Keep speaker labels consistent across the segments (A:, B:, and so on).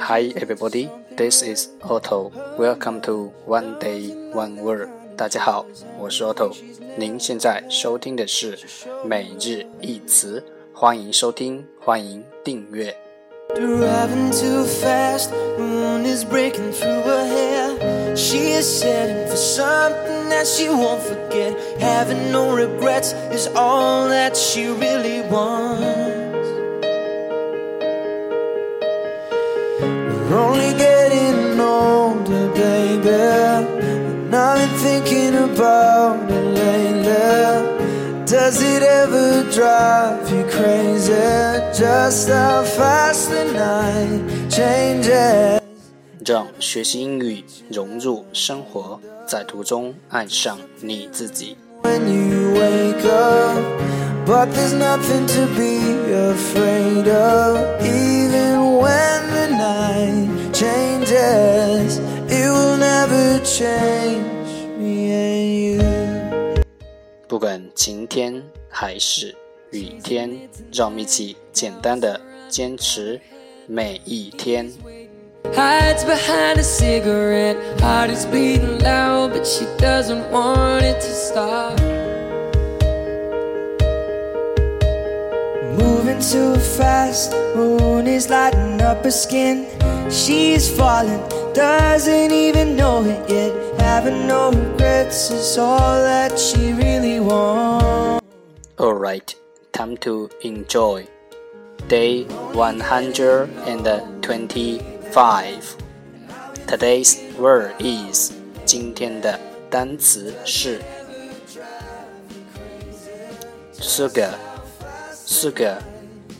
A: Hi everybody, this is Otto. Welcome to One Day One Word. 大家好，我是 Otto。您现在收听的是每日一词，欢迎收听，欢迎订阅。
B: Driving too fast, moon is breaking through her hair. She is setting for something that she won't forget. Having no regrets is all that she really wants. We're only getting older, baby. And I've been thinking about it lately. Does it ever drive you crazy? Just how fast the night changes.
A: 让学习英语融入生活，在途中爱上你自己。
B: when you wake up. But there's nothing to be afraid of. Changes, it will never change me and you.
A: 不管晴天还是雨天，让我们一起简单的坚持每一天。
C: Hides behind a cigarette, heart is beating loud, but she doesn't want it to stop.
B: too fast, moon is lighting up her skin. She's falling, doesn't even know it yet. Having no regrets is all that she really wants.
A: Alright, time to enjoy. Day 125. Today's word is 今天的单词是 sugar sugar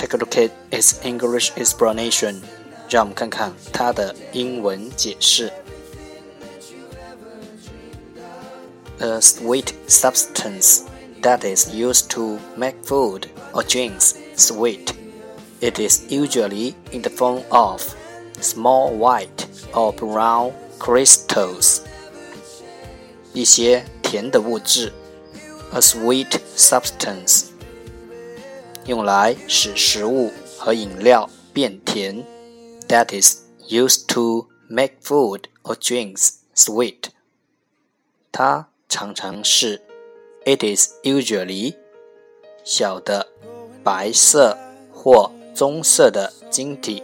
B: changes into something red. Her mother doesn't like that kind of dress. Reminds her of the missing piece of innocence she loved. We're only getting older, baby. And I've been thinking about it lately. Does it ever drive
A: Let's take a look at its English explanation. 让我们看看它的英文解释。A sweet substance that is used to make food or drinks sweet. It is usually in the form of small white or brown crystals. 一些甜的物质，a sweet substance， 用来使食物和饮料变甜，that is used to make food or drinks sweet。它常常是，it is usually 小的白色或棕色的晶体，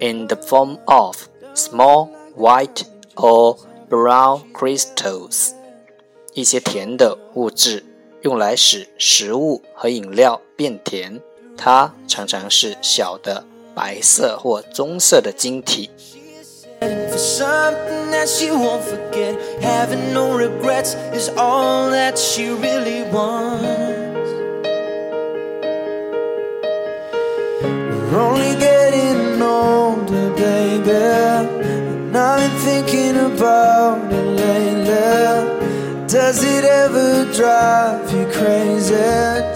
A: in the form of small white or brown crystals。一些甜的物质用来使食物和饮料 变甜，它常常是小的白色或棕色的晶体。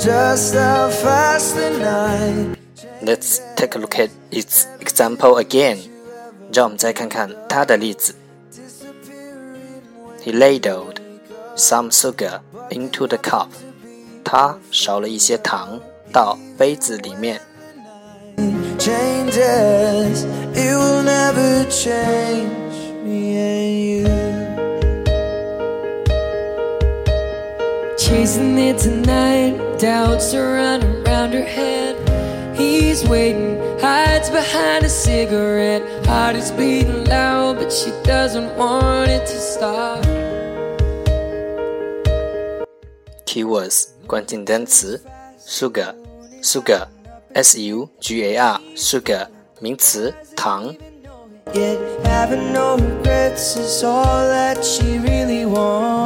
B: Just how fast the night
A: Let's take a look at its example again. 让我们再看看它的例子。He ladled some sugar into the cup. 他勺了一些糖到杯子里面。
B: changes, it will never change me and you.
C: Chasing it tonight, doubts are running around her head. He's she's waiting, hides behind a cigarette. Heart is beating loud, but she doesn't want it to stop.
A: Keywords 关键单词 sugar sugar s u g a r sugar 名词糖
B: Yet having no regrets is all that she really wants.